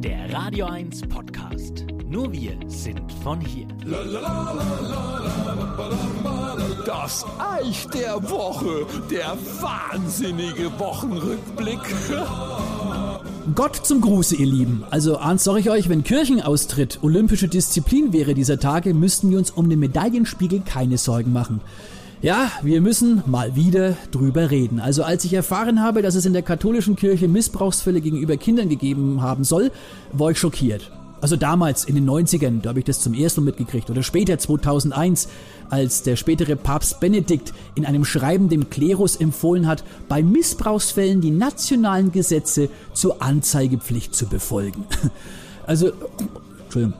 der Radio 1 Podcast. Nur wir sind von hier. Das Eich der Woche, der wahnsinnige Wochenrückblick. Gott zum Gruße, ihr Lieben. Also ahnt sag ich euch, wenn Kirchenaustritt olympische Disziplin wäre dieser Tage, müssten wir uns um den Medaillenspiegel keine Sorgen machen. Ja, wir müssen mal wieder drüber reden. Also als ich erfahren habe, dass es in der katholischen Kirche Missbrauchsfälle gegenüber Kindern gegeben haben soll, war ich schockiert. Also damals in den 90ern, da habe ich das zum ersten Mal mitgekriegt. Oder später 2001, als der spätere Papst Benedikt in einem Schreiben dem Klerus empfohlen hat, bei Missbrauchsfällen die nationalen Gesetze zur Anzeigepflicht zu befolgen. Also, Entschuldigung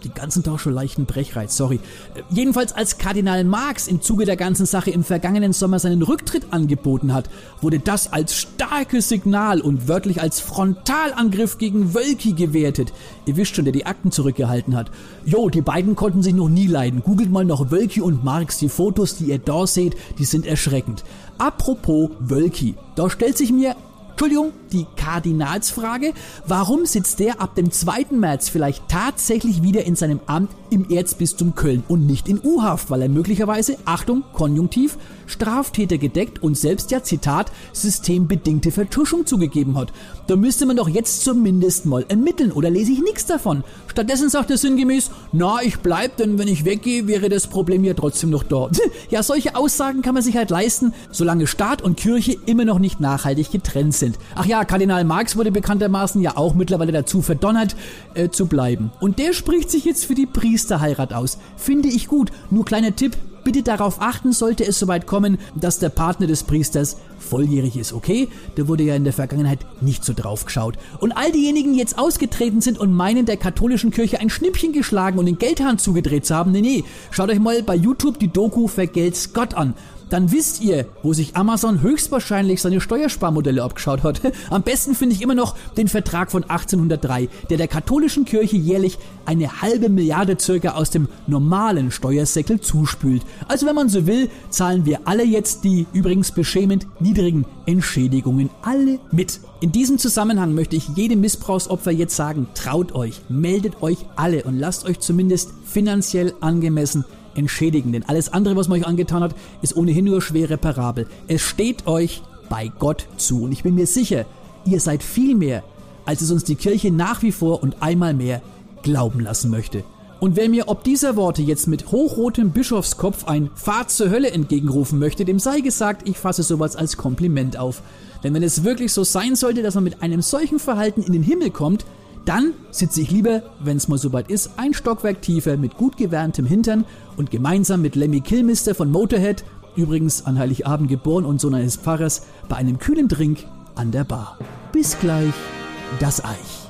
den ganzen Tag schon leichten Brechreiz, sorry. Äh, jedenfalls als Kardinal Marx im Zuge der ganzen Sache im vergangenen Sommer seinen Rücktritt angeboten hat, wurde das als starkes Signal und wörtlich als Frontalangriff gegen Wölki gewertet. Ihr wisst schon, der die Akten zurückgehalten hat. Jo, die beiden konnten sich noch nie leiden. Googelt mal noch Wölki und Marx. Die Fotos, die ihr da seht, die sind erschreckend. Apropos Wölki. Da stellt sich mir Entschuldigung, die Kardinalsfrage. Warum sitzt der ab dem 2. März vielleicht tatsächlich wieder in seinem Amt im Erzbistum Köln und nicht in U-Haft, weil er möglicherweise, Achtung, Konjunktiv, Straftäter gedeckt und selbst ja, Zitat, systembedingte Vertuschung zugegeben hat. Da müsste man doch jetzt zumindest mal ermitteln oder lese ich nichts davon. Stattdessen sagt er sinngemäß, na, ich bleib, denn wenn ich weggehe, wäre das Problem ja trotzdem noch da. Ja, solche Aussagen kann man sich halt leisten, solange Staat und Kirche immer noch nicht nachhaltig getrennt sind. Ach Kardinal Marx wurde bekanntermaßen ja auch mittlerweile dazu verdonnert, äh, zu bleiben. Und der spricht sich jetzt für die Priesterheirat aus. Finde ich gut. Nur kleiner Tipp, Bitte darauf achten, sollte es soweit kommen, dass der Partner des Priesters volljährig ist, okay? Da wurde ja in der Vergangenheit nicht so drauf geschaut. Und all diejenigen, die jetzt ausgetreten sind und meinen, der katholischen Kirche ein Schnippchen geschlagen und den Geldhahn zugedreht zu haben, nee, nee, schaut euch mal bei YouTube die Doku Vergelt's Gott an dann wisst ihr, wo sich Amazon höchstwahrscheinlich seine Steuersparmodelle abgeschaut hat. Am besten finde ich immer noch den Vertrag von 1803, der der katholischen Kirche jährlich eine halbe Milliarde circa aus dem normalen Steuersäckel zuspült. Also wenn man so will, zahlen wir alle jetzt die übrigens beschämend niedrigen Entschädigungen alle mit. In diesem Zusammenhang möchte ich jedem Missbrauchsopfer jetzt sagen, traut euch, meldet euch alle und lasst euch zumindest finanziell angemessen entschädigen. Denn alles andere, was man euch angetan hat, ist ohnehin nur schwer reparabel. Es steht euch bei Gott zu. Und ich bin mir sicher, ihr seid viel mehr, als es uns die Kirche nach wie vor und einmal mehr glauben lassen möchte. Und wer mir ob dieser Worte jetzt mit hochrotem Bischofskopf ein Fahrt zur Hölle entgegenrufen möchte, dem sei gesagt, ich fasse sowas als Kompliment auf. Denn wenn es wirklich so sein sollte, dass man mit einem solchen Verhalten in den Himmel kommt, dann sitze ich lieber, wenn es mal soweit ist, ein Stockwerk tiefer mit gut gewärmtem Hintern und gemeinsam mit Lemmy Kilmister von Motorhead, übrigens an Heiligabend geboren und Sohn eines Pfarrers, bei einem kühlen Drink an der Bar. Bis gleich, das Eich.